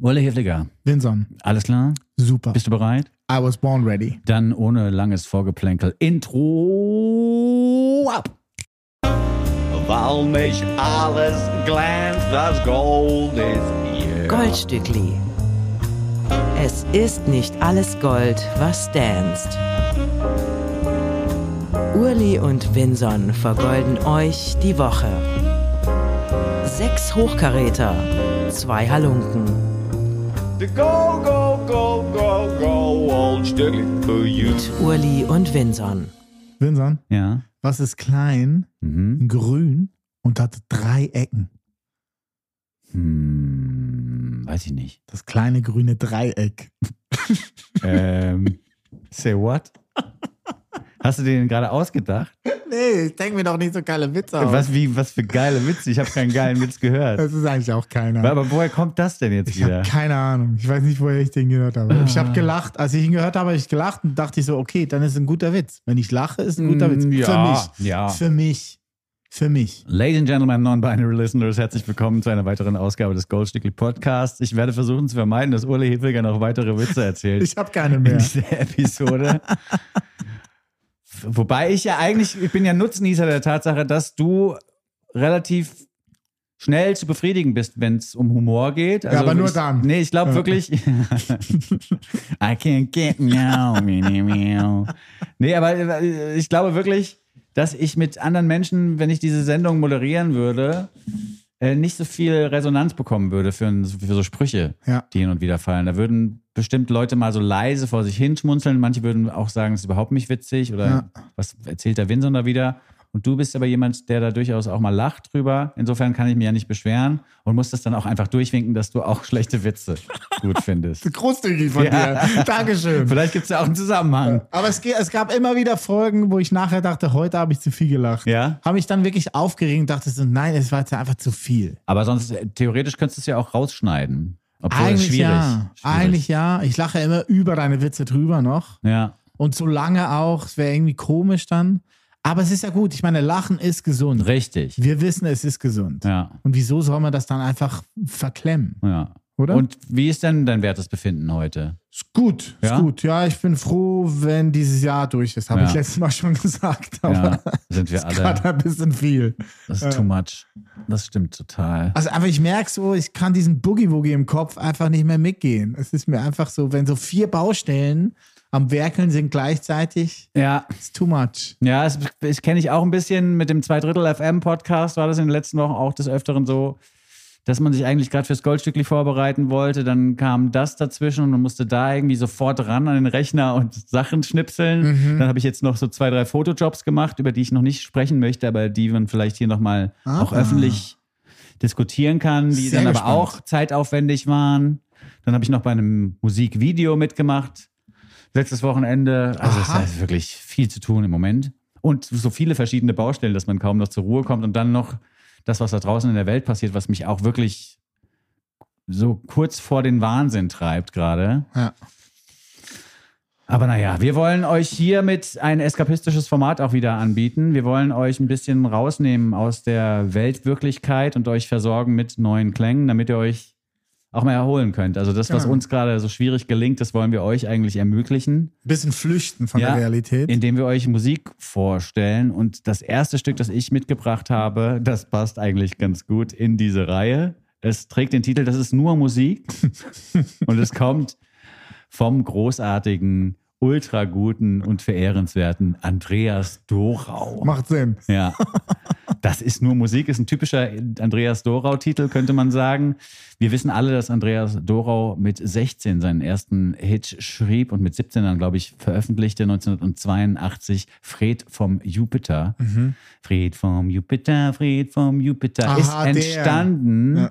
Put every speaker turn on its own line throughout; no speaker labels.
Urle Hefliger,
Vinson,
alles klar?
super.
Bist du bereit?
I was born ready.
Dann ohne langes Vorgeplänkel. Intro ab!
Weil nicht alles glänzt, das Gold ist hier.
Goldstückli. Es ist nicht alles Gold, was danst. Urli und Vinson vergolden euch die Woche. Sechs Hochkaräter, zwei Halunken.
Go, go, go, go, go, old für you.
Mit Urli und Vinson.
Vinson,
Ja.
was ist klein,
Mhm.
grün und hat drei Ecken?
Hm, weiß ich nicht.
Das kleine grüne Dreieck.
ähm, say what? Hast du den gerade ausgedacht?
Nee, ich denke mir doch nicht so geile Witze aus.
Was, wie, was für geile Witze? Ich habe keinen geilen Witz gehört.
Das ist eigentlich auch keiner.
Aber woher kommt das denn jetzt
Ich habe
wieder?
keine Ahnung. Ich weiß nicht, woher ich den gehört habe. Ich
Ah.
habe gelacht. Als ich ihn gehört habe, habe ich gelacht und dachte ich so, okay, dann ist es ein guter Witz. Wenn ich lache, ist ein guter Witz.
Mm, ja,
Für mich.
ja.
Für mich. Für mich.
Ladies and Gentlemen, Non-Binary Listeners, herzlich willkommen zu einer weiteren Ausgabe des Goldstückli Podcasts. Ich werde versuchen zu vermeiden, dass Urle Hefliger noch weitere Witze erzählt
Ich habe keine
in
mehr.
dieser Episode. Wobei ich ja eigentlich, ich bin ja Nutznießer der Tatsache, dass du relativ schnell zu befriedigen bist, wenn es um Humor geht. Also
aber nur
ich,
dann.
Nee, ich glaube
Ja.
wirklich. I can't get meow, meow, meow. Nee, aber äh, ich glaube wirklich, dass ich mit anderen Menschen, wenn ich diese Sendung moderieren würde, nicht so viel Resonanz bekommen würde für, für so Sprüche,
Ja.
die hin und wieder fallen. Da würden bestimmt Leute mal so leise vor sich hinschmunzeln. Manche würden auch sagen, es ist überhaupt nicht witzig oder
Ja.
was erzählt der Winson da wieder? Und du bist aber jemand, der da durchaus auch mal lacht drüber. Insofern kann ich mich ja nicht beschweren und muss das dann auch einfach durchwinken, dass du auch schlechte Witze gut findest.
Großzügig von
Ja.
dir. Dankeschön.
Vielleicht gibt es ja auch einen Zusammenhang.
Aber es, es gab immer wieder Folgen, wo ich nachher dachte, heute habe ich zu viel gelacht.
Ja?
Habe ich dann wirklich aufgeregt und dachte so, nein, es war jetzt einfach zu viel.
Aber sonst, äh, theoretisch könntest du es ja auch rausschneiden. Obwohl
Eigentlich
schwierig.
ja.
schwierig.
Eigentlich ja. Ich lache immer über deine Witze drüber noch.
Ja.
Und so lange auch, es wäre irgendwie komisch dann. Aber es ist ja gut. Ich meine, Lachen ist gesund.
Richtig.
Wir wissen, es ist gesund.
Ja.
Und wieso soll man das dann einfach verklemmen,
Ja.
oder?
Und wie ist denn dein wertes Befinden heute?
ist gut,
Ja?
ist gut. Ja, ich bin froh, wenn dieses Jahr durch ist. Habe
Ja.
ich letztes Mal schon gesagt. Aber
Ja, sind wir
ist gerade
alle.
ein bisschen viel.
Das ist too much. Das stimmt total.
Also einfach, ich merke so, ich kann diesen Boogie-Woogie im Kopf einfach nicht mehr mitgehen. Es ist mir einfach so, wenn so vier Baustellen am Werkeln sind gleichzeitig,
Ja,
ist too much.
ja, das, das kenne ich auch ein bisschen mit dem Zweidrittel FM Podcast. War das in den letzten Wochen auch des Öfteren so, dass man sich eigentlich gerade fürs Goldstückli vorbereiten wollte. Dann kam das dazwischen und man musste da irgendwie sofort ran an den Rechner und Sachen schnipseln. Dann habe ich jetzt noch so zwei, drei Fotojobs gemacht, über die ich noch nicht sprechen möchte, aber die man vielleicht hier nochmal
Ah.
auch öffentlich diskutieren kann, die
Sehr
dann aber
gespannt.
auch zeitaufwendig waren. Dann habe ich noch bei einem Musikvideo mitgemacht. Letztes Wochenende. Also es ist wirklich viel zu tun im Moment. Und so viele verschiedene Baustellen, dass man kaum noch zur Ruhe kommt. Und dann noch das, was da draußen in der Welt passiert, was mich auch wirklich so kurz vor den Wahnsinn treibt gerade.
Ja.
Aber naja, wir wollen euch hiermit ein eskapistisches Format auch wieder anbieten. Wir wollen euch ein bisschen rausnehmen aus der Weltwirklichkeit und euch versorgen mit neuen Klängen, damit ihr euch auch mal erholen könnt. Also das, was
Genau.
uns gerade so schwierig gelingt, das wollen wir euch eigentlich ermöglichen,
Bisschen flüchten von
Ja.
der Realität.
indem wir euch Musik vorstellen. Und das erste Stück, das ich mitgebracht habe, das passt eigentlich ganz gut in diese Reihe. Es trägt den Titel, das ist nur Musik. und es kommt vom großartigen, ultra guten und verehrenswerten Andreas Dorau.
Macht Sinn.
Ja. Das ist nur Musik, ist ein typischer Andreas Dorau-Titel, könnte man sagen. Wir wissen alle, dass Andreas Dorau mit 16 seinen ersten Hit schrieb und mit 17 dann, glaube ich, veröffentlichte 1982 Fred vom Jupiter. Fred vom Jupiter, Fred vom Jupiter
Aha,
ist
der.
entstanden
Ja.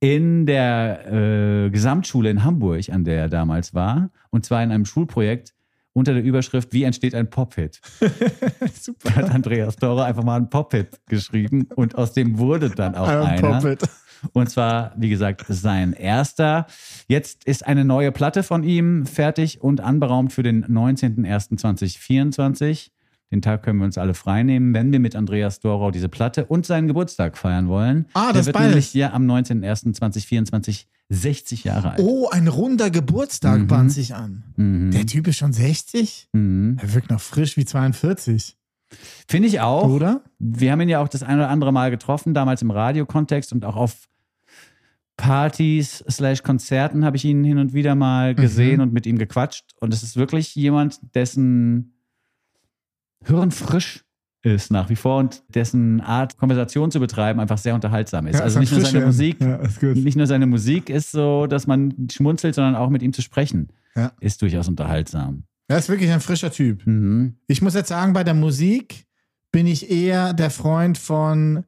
In der äh, Gesamtschule in Hamburg, an der er damals war. Und zwar in einem Schulprojekt unter der Überschrift Wie entsteht ein Pop-Hit?
Super.
hat Andreas Dora einfach mal einen Pop-Hit geschrieben und aus dem wurde dann auch
Ein
einer.
Pop-It.
Und zwar, wie gesagt, sein erster. Jetzt ist eine neue Platte von ihm fertig und anberaumt für den 19.01.2024. Den Tag können wir uns alle freinehmen, wenn wir mit Andreas Dorau diese Platte und seinen Geburtstag feiern wollen.
Ah,
Der
das
wird
beides.
nämlich ja am 19.01.2024 60 Jahre alt.
Oh, ein runder Geburtstag
Mhm.
bahnt sich an.
Mhm.
Der Typ ist schon 60?
Mhm.
Er wirkt noch frisch wie 42,
Finde ich auch.
oder?
Wir haben ihn ja auch das ein oder andere Mal getroffen, damals im Radiokontext und auch auf Partys slash Konzerten habe ich ihn hin und wieder mal gesehen
Mhm.
und mit ihm gequatscht. Und es ist wirklich jemand, dessen Hirn frisch ist nach wie vor und dessen Art, Konversation zu betreiben, einfach sehr unterhaltsam ist. also nicht nur seine Musik,
Ja,
nicht nur seine Musik ist so, dass man schmunzelt, sondern auch mit ihm zu sprechen,
Ja.
ist durchaus unterhaltsam.
Er ist wirklich ein frischer Typ.
Mhm.
Ich muss jetzt sagen, bei der Musik bin ich eher der Freund von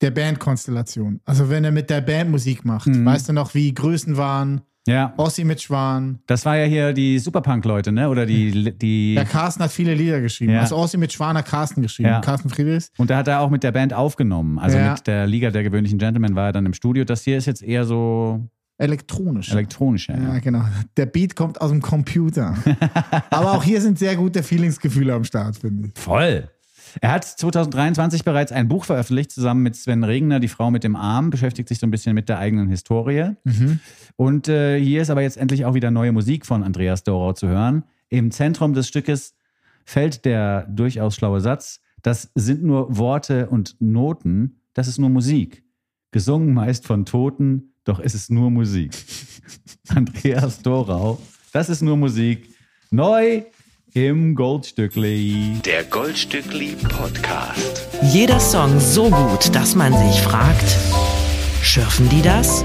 der Bandkonstellation. Also wenn er mit der Band Musik macht.
Mhm.
Weißt du noch, wie Größen waren,
Ja,
Ossi mit Schwan.
das war ja hier die Superpunk-Leute, ne? Oder die, die
Ja, Carsten hat viele Lieder geschrieben.
Ja.
Also Ossi mit Schwan hat Carsten geschrieben.
Ja.
Carsten Friedrichs.
Und da hat er auch mit der Band aufgenommen. Also
Ja.
mit der Liga der gewöhnlichen Gentlemen war er dann im Studio. Das hier ist jetzt eher so
Elektronisch.
elektronischer.
Ja,
Ja.
genau. Der Beat kommt aus dem Computer. Aber auch hier sind sehr gute Feelingsgefühle am Start, finde ich.
Voll. Er hat 2023 bereits ein Buch veröffentlicht, zusammen mit Sven Regner, Die Frau mit dem Arm, beschäftigt sich so ein bisschen mit der eigenen Historie. Und äh, hier ist aber jetzt endlich auch wieder neue Musik von Andreas Dorau zu hören. Im Zentrum des Stückes fällt der durchaus schlaue Satz, das sind nur Worte und Noten, das ist nur Musik. Gesungen meist von Toten, doch es ist nur Musik. Andreas Dorau, das ist nur Musik. Neu im Goldstückli.
Der Goldstückli Podcast.
Jeder Song so gut, dass man sich fragt, schürfen die das?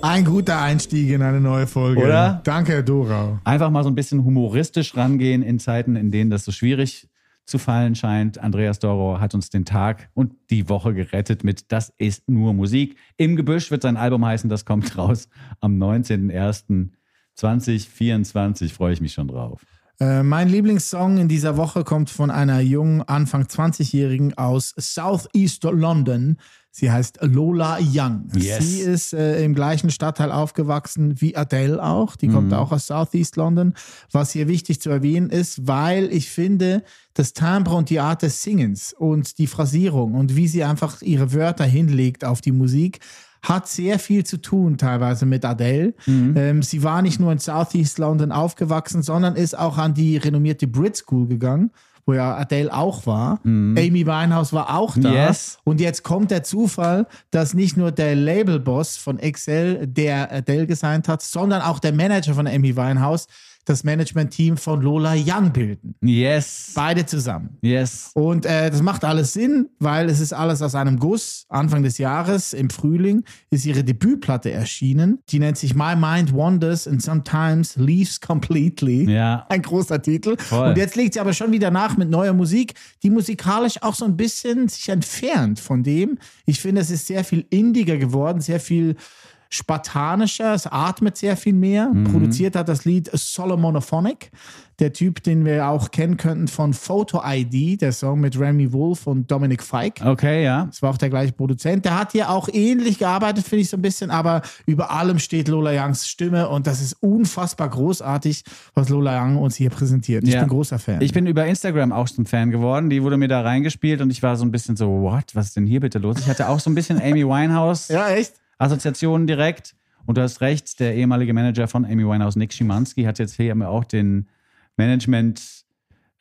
Ein guter Einstieg in eine neue Folge.
Oder?
Danke, Herr Dorau.
Einfach mal so ein bisschen humoristisch rangehen in Zeiten, in denen das so schwierig zu fallen scheint. Andreas Doro hat uns den Tag und die Woche gerettet mit Das ist nur Musik. Im Gebüsch wird sein Album heißen, das kommt raus am 19.01.2024. Freue ich mich schon drauf.
Äh, mein Lieblingssong in dieser Woche kommt von einer jungen, Anfang 20-Jährigen aus Southeast London. Sie heißt Lola Young.
Yes.
Sie ist äh, im gleichen Stadtteil aufgewachsen wie Adele auch. Die kommt auch aus Southeast London. Was hier wichtig zu erwähnen ist, weil ich finde, das Timbre und die Art des Singens und die Phrasierung und wie sie einfach ihre Wörter hinlegt auf die Musik, hat sehr viel zu tun teilweise mit Adele. Ähm, sie war nicht nur in Southeast London aufgewachsen, sondern ist auch an die renommierte Brit School gegangen, wo ja Adele auch war. Amy Winehouse war auch da.
Yes.
Und jetzt kommt der Zufall, dass nicht nur der Labelboss von Excel, der Adele gesigned hat, sondern auch der Manager von Amy Winehouse das Management-Team von Lola Young bilden.
Yes.
Beide zusammen.
Yes.
Und äh, das macht alles Sinn, weil es ist alles aus einem Guss. Anfang des Jahres, im Frühling, ist ihre Debütplatte erschienen. Die nennt sich My Mind Wanders and Sometimes Leaves Completely.
Ja.
Ein großer Titel.
Voll.
Und jetzt legt sie aber schon wieder nach mit neuer Musik, die musikalisch auch so ein bisschen sich entfernt von dem. Ich finde, es ist sehr viel indiger geworden, sehr viel spartanischer, es atmet sehr viel mehr.
Mhm.
Produziert hat das Lied Solomonophonic, der Typ, den wir auch kennen könnten von Photo ID, der Song mit Remy Wolf und Dominic Fike.
Okay, ja.
Das war auch der gleiche Produzent. Der hat hier auch ähnlich gearbeitet, finde ich so ein bisschen, aber über allem steht Lola Youngs Stimme und das ist unfassbar großartig, was Lola Young uns hier präsentiert. Ich
Ja.
bin großer Fan.
Ich bin über Instagram auch zum Fan geworden. Die wurde mir da reingespielt und ich war so ein bisschen so, what? Was ist denn hier bitte los? Ich hatte auch so ein bisschen Amy Winehouse
ja, echt?
Assoziationen direkt. Und du hast recht, der ehemalige Manager von Amy Winehouse, Nick Schimanski, hat jetzt hier auch den Management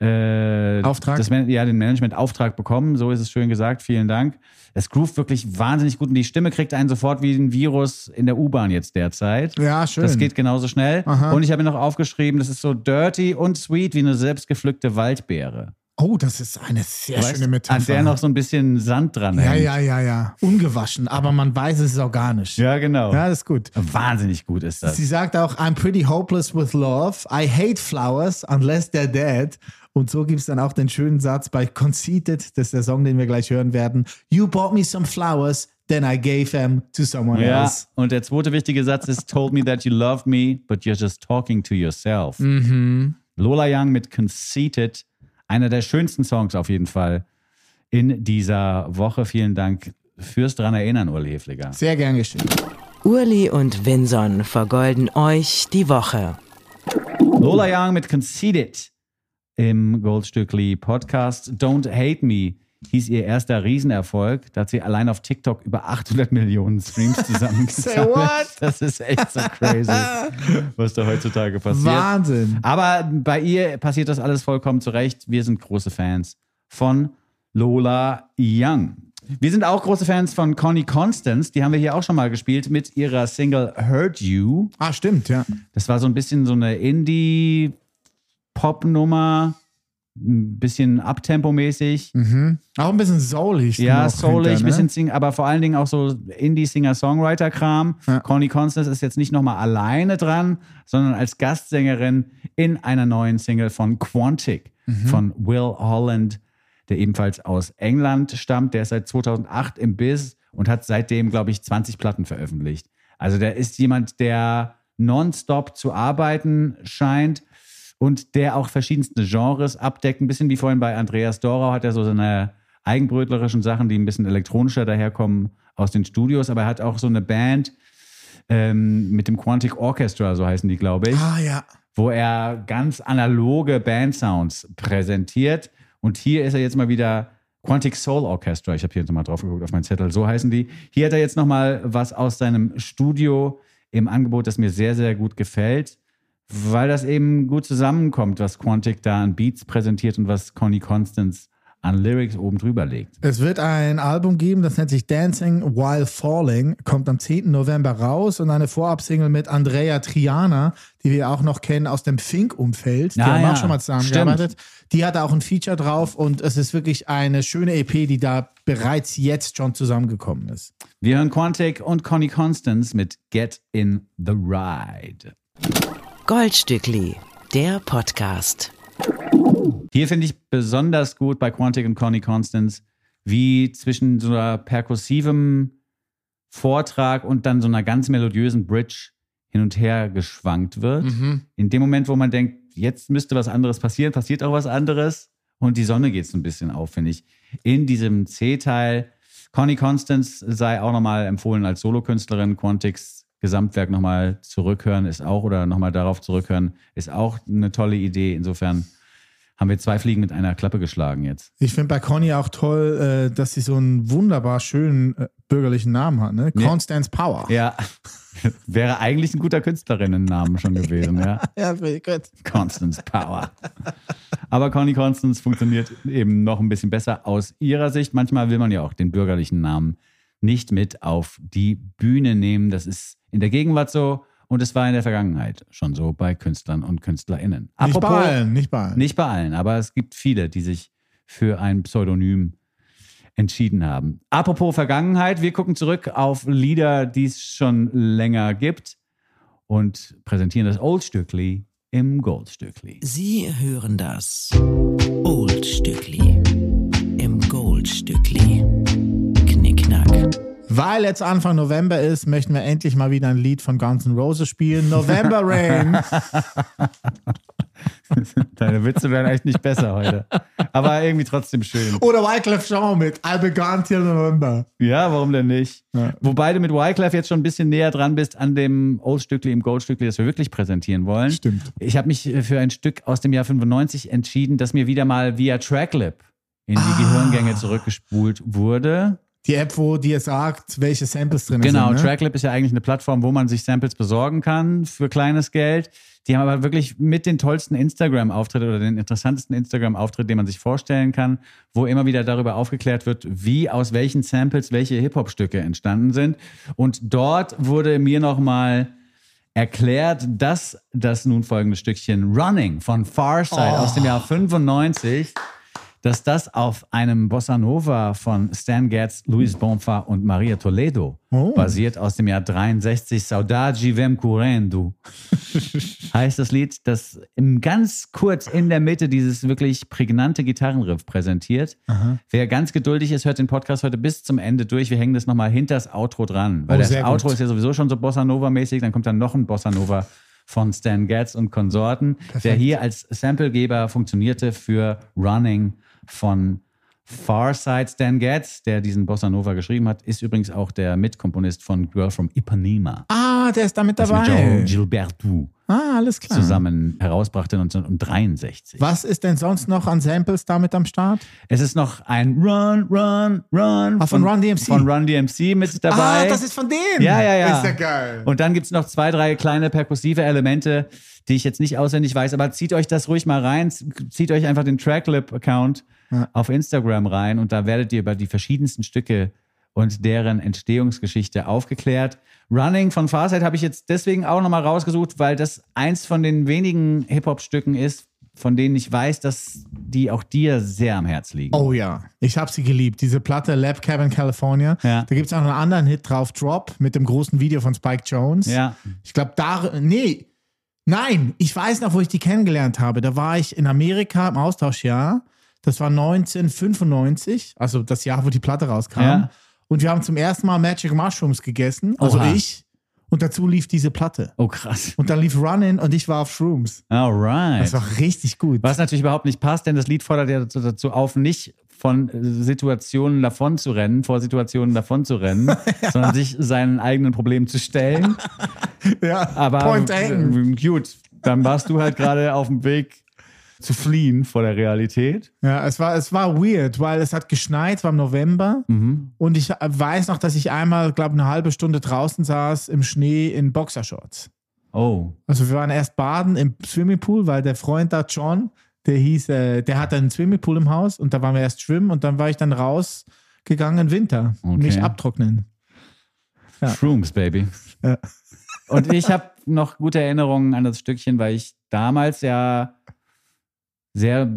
äh,
Auftrag?
Das, ja, den Management-Auftrag bekommen. So ist es schön gesagt. Vielen Dank. Es groovt wirklich wahnsinnig gut und die Stimme kriegt einen sofort wie ein Virus in der U-Bahn jetzt derzeit.
Ja, schön.
Das geht genauso schnell.
Aha.
Und ich habe mir noch aufgeschrieben, das ist so dirty und sweet wie eine selbstgepflückte Waldbeere.
Oh, das ist eine sehr
Weißt,
schöne Metapher.
An der noch so ein bisschen Sand dran
ja,
hängt.
ja, ja, ja. Ungewaschen, aber man weiß, es ist organisch.
Ja, genau.
Ja, das ist gut.
Wahnsinnig gut ist das.
Sie sagt auch, I'm pretty hopeless with love. I hate flowers unless they're dead. Und so gibt es dann auch den schönen Satz bei Conceited, das ist der Song, den wir gleich hören werden. You bought me some flowers, then I gave them to someone
Ja,
else.
und der zweite wichtige Satz ist: Told me that you loved me, but you're just talking to yourself.
Mhm.
Lola Young mit Conceited, einer der schönsten Songs auf jeden Fall in dieser Woche. Vielen Dank fürs dran erinnern, Uli Hefliger.
Sehr gern geschehen.
Urli und Vinson vergolden euch die Woche.
Lola Young mit Conceited. im Goldstückli Podcast. Don't Hate Me hieß ihr erster Riesenerfolg. Da hat sie allein auf TikTok über 800 Millionen Streams zusammengesammelt.
what?
Das ist echt so crazy, was da heutzutage passiert.
Wahnsinn.
Aber bei ihr passiert das alles vollkommen zurecht. Wir sind große Fans von Lola Young. Wir sind auch große Fans von Connie Constance. Die haben wir hier auch schon mal gespielt mit ihrer Single Hurt You.
Ah, stimmt, ja.
Das war so ein bisschen so eine Indie-Pop-Nummer. Ein bisschen Abtempo-mäßig.
Auch ein bisschen soulig.
Ja, soulig,
hinter, ne?
bisschen sing, aber vor allen Dingen auch so Indie-Singer-Songwriter-Kram.
Ja.
Connie Constance ist jetzt nicht nochmal alleine dran, sondern als Gastsängerin in einer neuen Single von Quantic
Mhm.
von Will Holland, der ebenfalls aus England stammt. Der ist seit 2008 im Biz und hat seitdem, glaube ich, 20 Platten veröffentlicht. Also der ist jemand, der nonstop zu arbeiten scheint und der auch verschiedenste Genres abdeckt. Ein bisschen wie vorhin bei Andreas Dorau hat er so seine eigenbrötlerischen Sachen, die ein bisschen elektronischer daherkommen aus den Studios, aber er hat auch so eine Band ähm, mit dem Quantic Orchestra, so heißen die, glaube ich,
Ah, ja.
wo er ganz analoge Bandsounds präsentiert. Und hier ist er jetzt mal wieder Quantic Soul Orchestra. Ich habe hier jetzt mal drauf geguckt auf meinen Zettel. So heißen die. Hier hat er jetzt noch mal was aus seinem Studio im Angebot, das mir sehr, sehr gut gefällt, weil das eben gut zusammenkommt, was Quantic da an Beats präsentiert und was Connie Constance an Lyrics oben drüber legt.
Es wird ein Album geben, das nennt sich Dancing While Falling, kommt am 10. November raus und eine Vorabsingle mit Andrea Triana, die wir auch noch kennen aus dem Fink-Umfeld. Die
Ah,
haben
ja.
auch schon mal zusammengearbeitet. Die hat auch ein Feature drauf und es ist wirklich eine schöne EP, die da bereits jetzt schon zusammengekommen ist.
Wir hören Quantic und Connie Constance mit Get in the Ride.
Goldstückli, der Podcast.
Hier finde ich besonders gut bei Quantic und Connie Constance, wie zwischen so einer perkussivem Vortrag und dann so einer ganz melodiösen Bridge hin und her geschwankt wird. In dem Moment, wo man denkt, jetzt müsste was anderes passieren, passiert auch was anderes und die Sonne geht so ein bisschen auf, finde ich. In diesem C-Teil. Connie Constance sei auch nochmal empfohlen als Solokünstlerin. Quantics Gesamtwerk nochmal zurückhören ist auch, oder nochmal darauf zurückhören, ist auch eine tolle Idee. Insofern haben wir zwei Fliegen mit einer Klappe geschlagen jetzt.
Ich finde bei Conny auch toll, äh, dass sie so einen wunderbar schönen äh, bürgerlichen Namen hat, ne?
Ja.
Constance Power.
Ja, wäre eigentlich ein guter Künstlerinnennamen schon gewesen, ja.
Ja, finde ich gut.
Constance Power. Aber Connie Constance funktioniert eben noch ein bisschen besser aus ihrer Sicht. Manchmal will man ja auch den bürgerlichen Namen nicht mit auf die Bühne nehmen. Das ist in der Gegenwart so und es war in der Vergangenheit schon so bei Künstlern und KünstlerInnen.
Nicht bei allen, nicht bei allen.
Nicht bei allen, aber es gibt viele, die sich für ein Pseudonym entschieden haben. Apropos Vergangenheit, wir gucken zurück auf Lieder, die es schon länger gibt und präsentieren das Oldstückli im Goldstückli.
Sie hören das Oldstückli im Goldstückli. Knickknack.
Weil jetzt Anfang November ist, möchten wir endlich mal wieder ein Lied von Guns N' Roses spielen. November Rain.
Deine Witze werden echt nicht besser heute. Aber irgendwie trotzdem schön.
Oder Wyclef Jean mit I began till November.
Ja, warum denn nicht?
Ja.
Wobei du mit Wyclef jetzt schon ein bisschen näher dran bist an dem Oldstückli im Goldstückli, das wir wirklich präsentieren wollen.
Stimmt.
Ich habe mich für ein Stück aus dem Jahr 95 entschieden, das mir wieder mal via Tracklip in die Gehirngänge zurückgespult wurde.
Die App, wo dir sagt, welche Samples drin
Genau,
sind. Ne?
Tracklip ist ja eigentlich eine Plattform, wo man sich Samples besorgen kann für kleines Geld. Die haben aber wirklich mit den tollsten Instagram-Auftritt oder den interessantesten Instagram-Auftritt, den man sich vorstellen kann, wo immer wieder darüber aufgeklärt wird, wie aus welchen Samples welche Hip-Hop-Stücke entstanden sind. Und dort wurde mir nochmal erklärt, dass das nun folgende Stückchen Running von Farside aus dem Jahr 95 dass das auf einem Bossa Nova von Stan Getz, Luis Bonfa und Maria Toledo
Oh.
basiert aus dem Jahr 63. Saudade vem currendo heißt das Lied, das im ganz kurz in der Mitte dieses wirklich prägnante Gitarrenriff präsentiert. Wer ganz geduldig ist, hört den Podcast heute bis zum Ende durch. Wir hängen das nochmal hinter das Outro dran, weil
Oh,
das Outro
gut.
ist ja sowieso schon so Bossa Nova-mäßig. Dann kommt dann noch ein Bossa Nova von Stan Getz und Konsorten, der hier als Samplegeber funktionierte für Running von Farside. Stan Getz, der diesen Bossa Nova geschrieben hat, ist übrigens auch der Mitkomponist von Girl from Ipanema.
Ah, der ist damit
Das mit
dabei.
Joe Gilberto.
Ah, alles klar.
zusammen herausbrachte 1963.
Was ist denn sonst noch an Samples damit am Start?
Es ist noch ein Run, Run, Run
Ah, von Run DMC.
Von Run DMC mit dabei.
Ah, das ist von denen.
Ja, ja, ja.
Ist ja geil.
Und dann gibt es noch zwei, drei kleine perkussive Elemente, die ich jetzt nicht auswendig weiß, aber zieht euch das ruhig mal rein. Zieht euch einfach den Tracklip-Account auf Instagram rein und da werdet ihr über die verschiedensten Stücke und deren Entstehungsgeschichte aufgeklärt. Running von Farsight habe ich jetzt deswegen auch nochmal rausgesucht, weil das eins von den wenigen Hip-Hop-Stücken ist, von denen ich weiß, dass die auch dir sehr am Herz liegen.
Oh ja, ich habe sie geliebt. Diese Platte Lab Cabin California.
Ja.
Da gibt es auch noch einen anderen Hit drauf, Drop, mit dem großen Video von Spike Jones.
Ja.
Ich glaube, da. Nee. Nein, ich weiß noch, wo ich die kennengelernt habe. Da war ich in Amerika im Austauschjahr. Das war 1995, also das Jahr, wo die Platte rauskam.
Ja.
Und wir haben zum ersten Mal Magic Mushrooms gegessen. Also
Oha.
ich. Und dazu lief diese Platte.
Oh, krass.
Und dann lief Running und ich war auf Shrooms.
Alright.
Das war richtig gut.
Was natürlich überhaupt nicht passt, denn das Lied fordert ja dazu, auf, nicht von äh, Situationen davon zu rennen, vor Situationen davon zu rennen, sondern sich seinen eigenen Problemen zu stellen.
Ja,
Aber
Point
äh, gut, dann warst du halt gerade auf dem Weg zu fliehen vor der Realität.
Ja, es war, es war weird, weil es hat geschneit, es war im November.
Mhm.
Und ich weiß noch, dass ich einmal, glaube eine halbe Stunde draußen saß im Schnee in Boxershorts.
Oh,
Also wir waren erst baden im Swimmingpool, weil der Freund da, John, der hieß, äh, der hatte einen Swimmingpool im Haus und da waren wir erst schwimmen und dann war ich dann rausgegangen im Winter,
Okay.
mich abtrocknen. Ja.
Shrooms, Baby.
Ja.
Und ich habe noch gute Erinnerungen an das Stückchen, weil ich damals ja sehr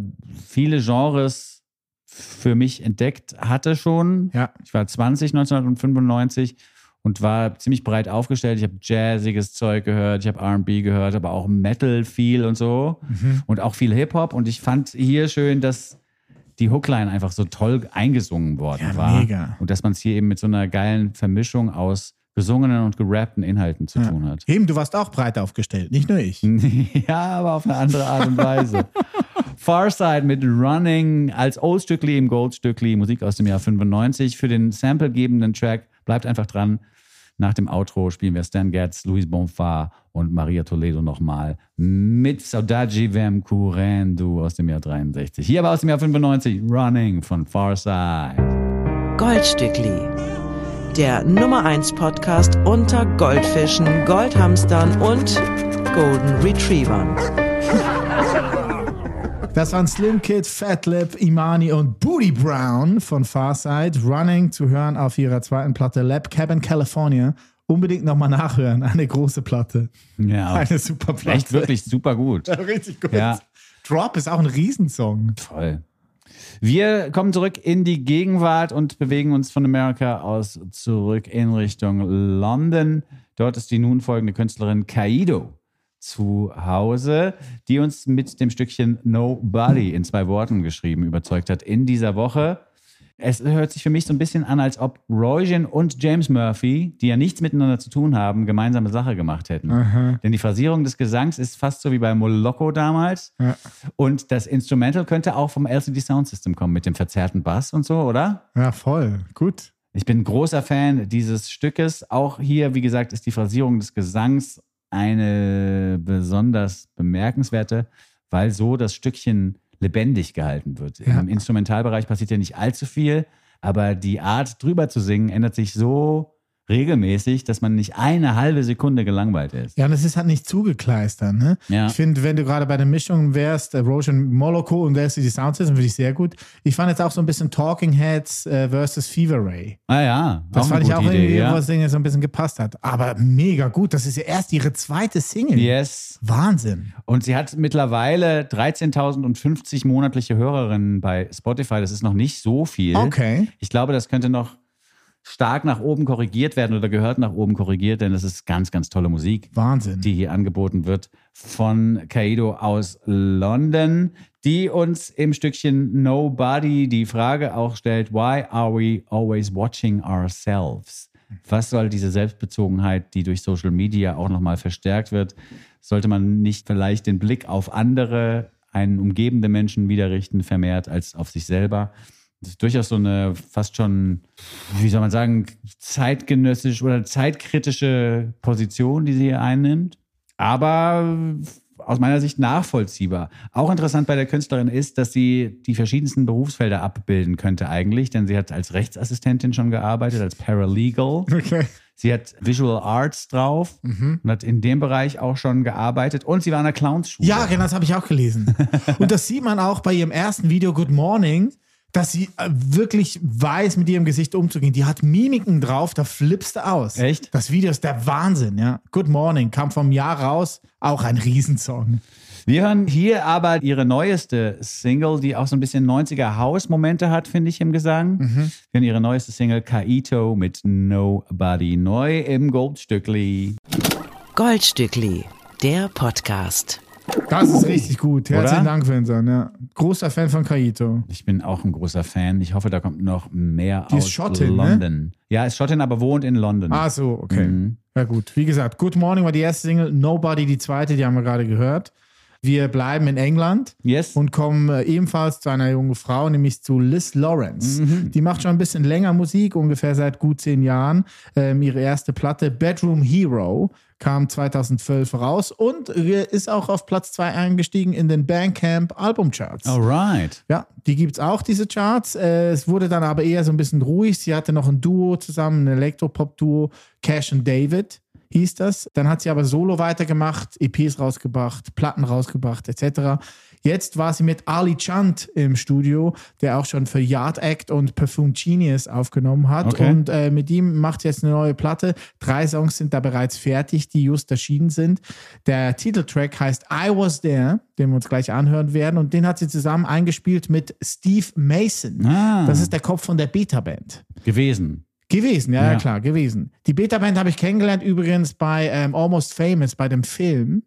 viele Genres für mich entdeckt hatte schon.
Ja.
Ich war 20 1995 und war ziemlich breit aufgestellt. Ich habe jazziges Zeug gehört, ich habe R&B gehört, aber auch Metal viel und so und auch viel Hip-Hop. Und ich fand hier schön, dass die Hookline einfach so toll eingesungen worden
Ja,
war.
mega.
Und dass man es hier eben mit so einer geilen Vermischung aus gesungenen und gerappten Inhalten zu tun hat.
Eben, du warst auch breit aufgestellt, nicht nur ich.
ja, aber auf eine andere Art und Weise. Farside mit Running als Oldstückli im Goldstückli, Musik aus dem Jahr 95. Für den samplegebenden Track bleibt einfach dran. Nach dem Outro spielen wir Stan Getz, Luis Bonfar und Maria Toledo nochmal mit Saudade Vem Curendo aus dem Jahr 63. Hier aber aus dem Jahr 95, Running von Farside.
Goldstückli. Der Nummer 1 Podcast unter Goldfischen, Goldhamstern und Golden Retrievern.
Das waren Slim Kid, Fatlip, Imani und Booty Brown von Farside. Running zu hören auf ihrer zweiten Platte Lab Cabin California. Unbedingt nochmal nachhören. Eine große Platte.
Ja,
Eine super Platte.
echt wirklich super gut.
Richtig gut.
Ja.
Drop ist auch ein Riesensong.
Voll. Wir kommen zurück in die Gegenwart und bewegen uns von Amerika aus zurück in Richtung London. Dort ist die nun folgende Künstlerin Kaido zu Hause, die uns mit dem Stückchen Nobody in zwei Worten geschrieben überzeugt hat in dieser Woche. Es hört sich für mich so ein bisschen an, als ob Roisin und James Murphy, die ja nichts miteinander zu tun haben, gemeinsame Sache gemacht hätten. Denn die Phrasierung des Gesangs ist fast so wie bei Moloko damals.
Ja.
Und das Instrumental könnte auch vom LCD Sound System kommen mit dem verzerrten Bass und so, oder?
Ja, voll. Gut.
Ich bin großer Fan dieses Stückes. Auch hier, wie gesagt, ist die Phrasierung des Gesangs eine besonders bemerkenswerte, weil so das Stückchen lebendig gehalten wird.
Ja.
Im Instrumentalbereich passiert ja nicht allzu viel, aber die Art drüber zu singen ändert sich so regelmäßig, dass man nicht eine halbe Sekunde gelangweilt ist.
Ja, und es ist halt nicht zugekleistert. Ne?
Ja.
Ich finde, wenn du gerade bei der Mischung wärst, äh, Roshan Moloko und LCD Sound System, finde ich sehr gut. Ich fand jetzt auch so ein bisschen Talking Heads äh, versus Fever Ray.
Ah ja,
Das fand ich auch irgendwie,
ja.
das Ding so ein bisschen gepasst hat. Aber mega gut. Das ist ja erst ihre zweite Single.
Yes.
Wahnsinn.
Und sie hat mittlerweile 13.050 monatliche Hörerinnen bei Spotify. Das ist noch nicht so viel.
Okay.
Ich glaube, das könnte noch stark nach oben korrigiert werden oder gehört nach oben korrigiert, denn das ist ganz, ganz tolle Musik,
Wahnsinn.
die hier angeboten wird von Kaido aus London, die uns im Stückchen Nobody die Frage auch stellt, why are we always watching ourselves? Was soll diese Selbstbezogenheit, die durch Social Media auch nochmal verstärkt wird, sollte man nicht vielleicht den Blick auf andere, einen umgebende Menschen wieder richten, vermehrt als auf sich selber? Das ist durchaus so eine fast schon, wie soll man sagen, zeitgenössisch oder zeitkritische Position, die sie hier einnimmt. aber aus meiner Sicht nachvollziehbar. Auch interessant bei der Künstlerin ist, dass sie die verschiedensten Berufsfelder abbilden könnte eigentlich, denn sie hat als Rechtsassistentin schon gearbeitet, als Paralegal.
Okay.
Sie hat Visual Arts drauf und hat in dem Bereich auch schon gearbeitet und sie war an der Clownsschule.
Ja, genau, das habe ich auch gelesen. Und das sieht man auch bei ihrem ersten Video Good Morning, dass sie äh, wirklich weiß, mit ihrem Gesicht umzugehen. Die hat Mimiken drauf, da flippst du aus.
Echt?
Das Video ist der Wahnsinn, ja. Good Morning kam vom Jahr raus, auch ein Riesensong.
Wir hören hier aber ihre neueste Single, die auch so ein bisschen 90er House-Momente hat, finde ich, im Gesang. Wir hören ihre neueste Single Kaito mit Nobody. Neu im Goldstückli.
Goldstückli, der Podcast.
Das ist richtig gut. Herzlichen
Oder?
Dank, Vincent. Ja. Großer Fan von Kaito.
Ich bin auch ein großer Fan. Ich hoffe, da kommt noch mehr
Die ist
aus
Schottin, ne?
London. Ja, ist Schottin, aber wohnt in London.
Ah, so, okay.
Mhm.
Ja, gut. Wie gesagt, Good Morning war die erste Single, Nobody die zweite, die haben wir gerade gehört. Wir bleiben in England
Yes.
und kommen äh, ebenfalls zu einer jungen Frau, nämlich zu Liz Lawrence. Die macht schon ein bisschen länger Musik, ungefähr seit gut zehn Jahren. Ähm, ihre erste Platte, Bedroom Hero, kam 2012 raus und ist auch auf Platz zwei eingestiegen in den Bandcamp Albumcharts.
Alright.
Ja, die gibt es auch, diese Charts. Äh, es wurde dann aber eher so ein bisschen ruhig. Sie hatte noch ein Duo zusammen, ein Elektropop-Duo, Cash and David hieß das. Dann hat sie aber solo weitergemacht, EPs rausgebracht, Platten rausgebracht, etc. Jetzt war sie mit Ali Chant im Studio, der auch schon für Yard Act und Perfume Genius aufgenommen hat.
Okay.
Und äh, mit ihm macht sie jetzt eine neue Platte. Drei Songs sind da bereits fertig, die just erschienen sind. Der Titeltrack heißt I Was There, den wir uns gleich anhören werden. Und den hat sie zusammen eingespielt mit Steve Mason.
Ah.
Das ist der Kopf von der Beta-Band.
Gewesen.
Gewesen, ja, ja.
Ja.
klar, gewesen. Die Beta-Band habe ich kennengelernt übrigens bei ähm, Almost Famous, bei dem Film,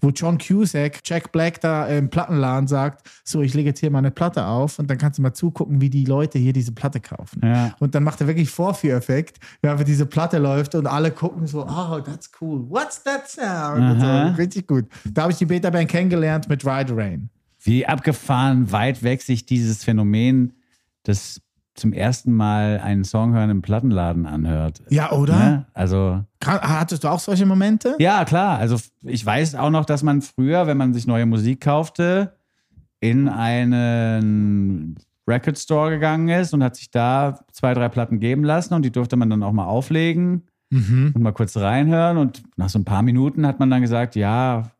wo John Cusack, Jack Black da im Plattenladen sagt, so, ich lege jetzt hier meine Platte auf und dann kannst du mal zugucken, wie die Leute hier diese Platte kaufen.
Ja.
Und dann macht er wirklich Vorführeffekt, wenn diese Platte läuft und alle gucken so, oh, that's cool, what's that sound? So, richtig gut. Da habe ich die Beta-Band kennengelernt mit Ride Rain.
Wie abgefahren weit weg sich dieses Phänomen des zum ersten Mal einen Song hören im Plattenladen anhört.
Ja, oder?
Ne? Also,
Hattest du auch solche Momente?
ja, klar. Also, ich weiß auch noch, dass man früher, wenn man sich neue Musik kaufte, in einen Record Store gegangen ist und hat sich da zwei, drei Platten geben lassen und die durfte man dann auch mal auflegen
Mhm.
und mal kurz reinhören. Und nach so ein paar Minuten hat man dann gesagt, ja,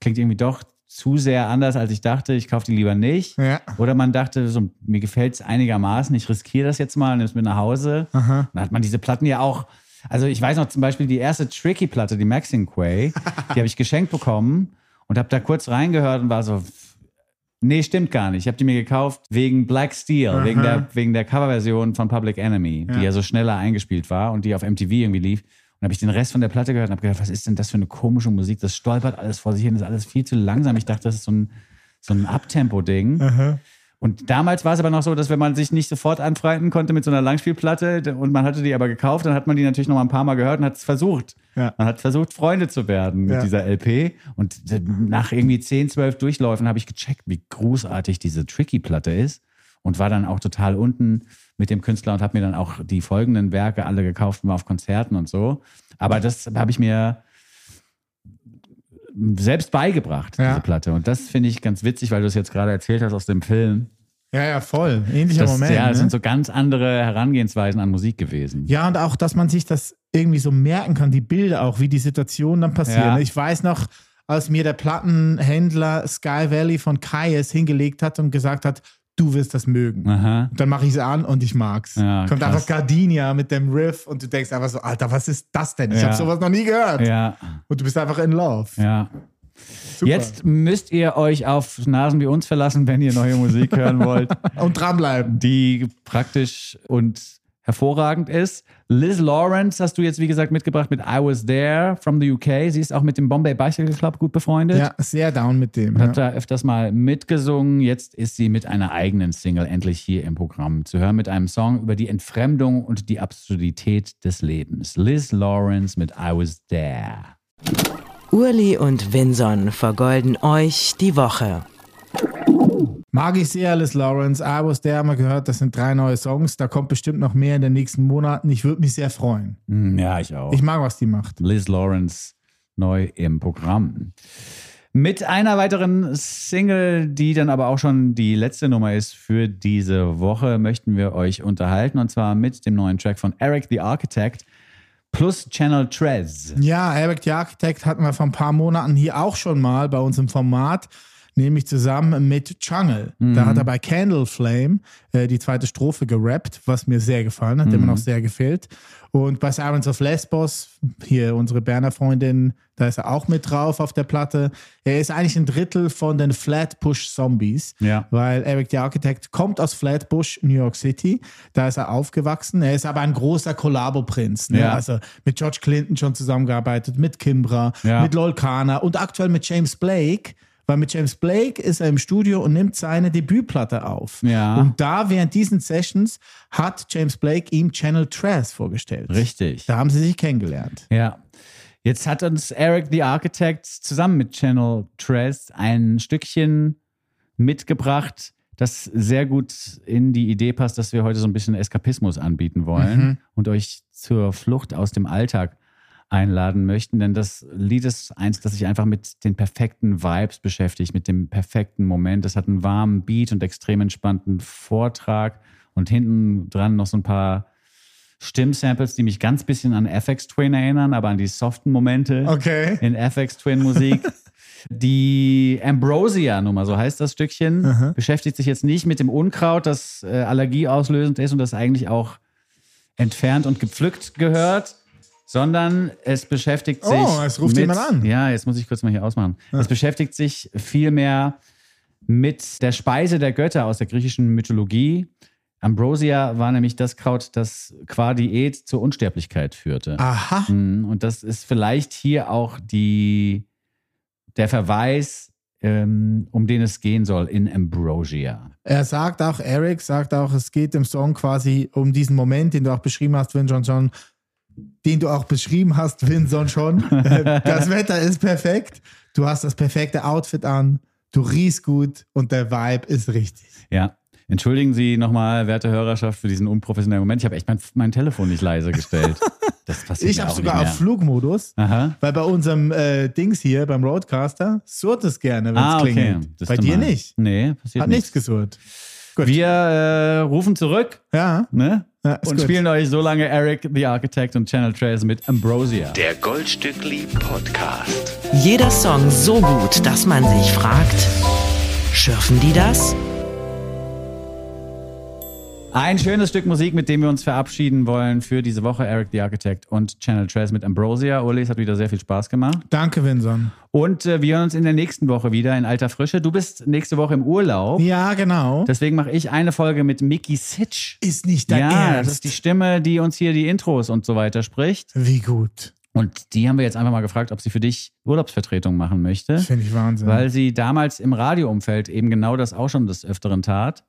klingt irgendwie doch zu sehr anders, als ich dachte. Ich kaufe die lieber nicht.
Ja.
Oder man dachte, so, mir gefällt es einigermaßen, ich riskiere das jetzt mal, nimm es mit nach Hause.
Aha.
Dann hat man diese Platten ja auch. Also ich weiß noch zum Beispiel die erste Tricky-Platte, die Maxine Quay, die habe ich geschenkt bekommen und habe da kurz reingehört und war so, nee, stimmt gar nicht. Ich habe die mir gekauft wegen Black Steel, wegen der, wegen der Coverversion von Public Enemy, die ja so schneller eingespielt war und die auf MTV irgendwie lief. Und habe ich den Rest von der Platte gehört und habe gedacht, was ist denn das für eine komische Musik? Das stolpert alles vor sich hin, das ist alles viel zu langsam. Ich dachte, das ist so ein, so ein Abtempo-Ding. Und damals war es aber noch so, dass wenn man sich nicht sofort anfreunden konnte mit so einer Langspielplatte und man hatte die aber gekauft, dann hat man die natürlich noch mal ein paar Mal gehört und hat es versucht.
Ja.
Man hat versucht, Freunde zu werden mit
Ja.
dieser LP. Und nach irgendwie 10, 12 Durchläufen habe ich gecheckt, wie großartig diese Tricky-Platte ist. Und war dann auch total unten mit dem Künstler und habe mir dann auch die folgenden Werke alle gekauft und war auf Konzerten und so. Aber das habe ich mir selbst beigebracht,
Ja.
diese Platte. Und das finde ich ganz witzig, weil du es jetzt gerade erzählt hast aus dem Film.
Ja, ja, voll. Ähnlicher
Das,
Moment.
ja, das
ne?
sind so ganz andere Herangehensweisen an Musik gewesen.
Ja, und auch, dass man sich das irgendwie so merken kann, die Bilder auch, wie die Situationen dann passieren.
Ja.
Ich weiß noch, als mir der Plattenhändler Sky Valley von Kayes hingelegt hat und gesagt hat, du wirst das mögen.
Aha.
Und dann mache ich es an und ich mag's.
Ja,
Kommt
krass.
einfach Gardenia mit dem Riff und du denkst einfach so, Alter, was ist das denn? Ich
Ja.
habe sowas noch nie gehört.
Ja,
Und du bist einfach in love.
ja.
Super.
Jetzt müsst ihr euch auf Nasen wie uns verlassen, wenn ihr neue Musik hören wollt,
Und dranbleiben.
die praktisch und hervorragend ist. Liz Lawrence hast du jetzt, wie gesagt, mitgebracht mit I Was There from the UK. Sie ist auch mit dem Bombay Bicycle Club gut befreundet.
Ja, sehr down mit dem.
Und
Ja.
hat da öfters mal mitgesungen. Jetzt ist sie mit einer eigenen Single endlich hier im Programm zu hören, mit einem Song über die Entfremdung und die Absurdität des Lebens. Liz Lawrence mit I Was There.
Urli und Vinson vergolden euch die Woche.
Mag ich sehr, Liz Lawrence. I was there, haben wir gehört, das sind drei neue Songs. Da kommt bestimmt noch mehr in den nächsten Monaten. Ich würde mich sehr freuen.
Hm, Ja, ich auch.
Ich mag, was die macht.
Liz Lawrence, neu im Programm. Mit einer weiteren Single, die dann aber auch schon die letzte Nummer ist für diese Woche, möchten wir euch unterhalten. Und zwar mit dem neuen Track von Eric the Architect plus Channel Trez.
Ja, Eric the Architect hatten wir vor ein paar Monaten hier auch schon mal bei uns im Format, nämlich zusammen mit Jungle. Da hat er bei Candle Flame äh, die zweite Strophe gerappt, was mir sehr gefallen hat, der mir noch sehr gefällt. Und bei Sirens of Lesbos, hier unsere Berner Freundin, da ist er auch mit drauf auf der Platte. Er ist eigentlich ein Drittel von den Flatbush Zombies,
Ja.
weil Eric the Architect kommt aus Flatbush, New York City. Da ist er aufgewachsen. Er ist aber ein großer Kollabo-Prinz. Ne?
Ja.
Also mit George Clinton schon zusammengearbeitet, mit Kimbra,
Ja.
mit Lol Kana und aktuell mit James Blake. Weil mit James Blake ist er im Studio und nimmt seine Debütplatte auf.
Ja.
Und da während diesen Sessions hat James Blake ihm Channel Trash vorgestellt.
Richtig.
Da haben sie sich kennengelernt.
Ja. Jetzt hat uns Eric the Architect zusammen mit Channel Trez ein Stückchen mitgebracht, das sehr gut in die Idee passt, dass wir heute so ein bisschen Eskapismus anbieten wollen und euch zur Flucht aus dem Alltag einladen möchten. Denn das Lied ist eins, das sich einfach mit den perfekten Vibes beschäftigt, mit dem perfekten Moment. Es hat einen warmen Beat und extrem entspannten Vortrag und hinten dran noch so ein paar Stimmsamples, die mich ganz bisschen an FX Twin erinnern, aber an die soften Momente
Okay.
in FX Twin Musik. Die Ambrosia-Nummer, so heißt das Stückchen, beschäftigt sich jetzt nicht mit dem Unkraut, das äh, allergieauslösend ist und das eigentlich auch entfernt und gepflückt gehört, sondern es beschäftigt sich.
Oh, es ruft
mit,
jemand an.
Ja, jetzt muss ich kurz mal hier ausmachen. Es beschäftigt sich vielmehr mit der Speise der Götter aus der griechischen Mythologie. Ambrosia war nämlich das Kraut, das qua Diät zur Unsterblichkeit führte.
Aha.
Mhm, Und das ist vielleicht hier auch die, der Verweis, ähm, um den es gehen soll in Ambrosia.
Er sagt auch, Eric sagt auch, es geht im Song quasi um diesen Moment, den du auch beschrieben hast, Vincent schon, den du auch beschrieben hast, Vincent schon. Das Wetter ist perfekt, du hast das perfekte Outfit an, du riechst gut und der Vibe ist richtig.
Ja. Entschuldigen Sie nochmal, werte Hörerschaft, für diesen unprofessionellen Moment. Ich habe echt mein, mein Telefon nicht leise gestellt. Das passiert
Ich habe sogar auf Flugmodus,
Aha.
weil bei unserem äh, Dings hier, beim Roadcaster, surrt es gerne, wenn es
Ah, okay.
klingelt. Bei dir
normal.
nicht.
Nee, passiert
Hat nichts gesurrt. Gut.
Wir äh, rufen zurück
Ja,
ne?
Ja,
und
gut.
spielen euch so lange Eric the Architect und Channel Trails mit Ambrosia.
Der Goldstückli Podcast.
Jeder Song so gut, dass man sich fragt, schürfen die das?
Ein schönes Stück Musik, mit dem wir uns verabschieden wollen für diese Woche. Eric the Architect und Channel Trails mit Ambrosia. Uli, es hat wieder sehr viel Spaß gemacht.
danke, Vincent.
Und äh, wir hören uns in der nächsten Woche wieder in alter Frische. Du bist nächste Woche im Urlaub.
Ja, genau.
Deswegen mache ich eine Folge mit Mickey Sitch.
ist nicht dein
ja,
Ernst.
das ist die Stimme, die uns hier die Intros und so weiter spricht.
Wie gut.
Und die haben wir jetzt einfach mal gefragt, ob sie für dich Urlaubsvertretung machen möchte.
Das finde ich Wahnsinn.
weil sie damals im Radioumfeld eben genau das auch schon des Öfteren tat.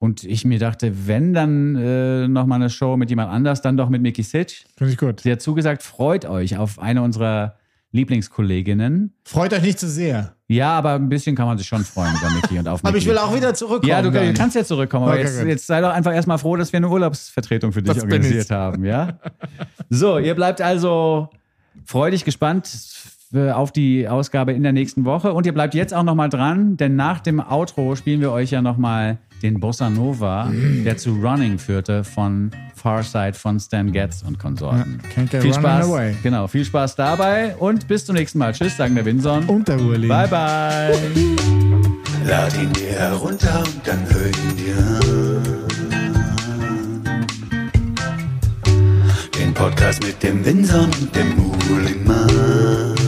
Und ich mir dachte, wenn dann äh, nochmal eine Show mit jemand anders, dann doch mit Mickey Sitch.
Finde ich gut.
Sie hat zugesagt, freut euch auf eine unserer Lieblingskolleginnen.
Freut euch nicht zu sehr.
Ja, aber ein bisschen kann man sich schon freuen über Mickey und auf Mickey.
Aber ich will auch wieder zurückkommen.
Ja, du
dann.
kannst ja zurückkommen, aber
Okay,
jetzt, jetzt sei doch einfach erstmal froh, dass wir eine Urlaubsvertretung für dich
Das
organisiert haben, ja? So, ihr bleibt also freudig gespannt auf die Ausgabe in der nächsten Woche und ihr bleibt jetzt auch nochmal dran, denn nach dem Outro spielen wir euch ja nochmal den Bossa Nova, der zu Running führte von Farside von Stan Getz und Konsorten.
Ja,
viel Spaß,
away.
genau, viel Spaß dabei und bis zum nächsten Mal. Tschüss, sagen der Winson.
Und der Uli.
Bye bye.
Lad ihn dir herunter und dann hör ihn dir an. Den Podcast mit dem Winson und dem Mulimann. Mit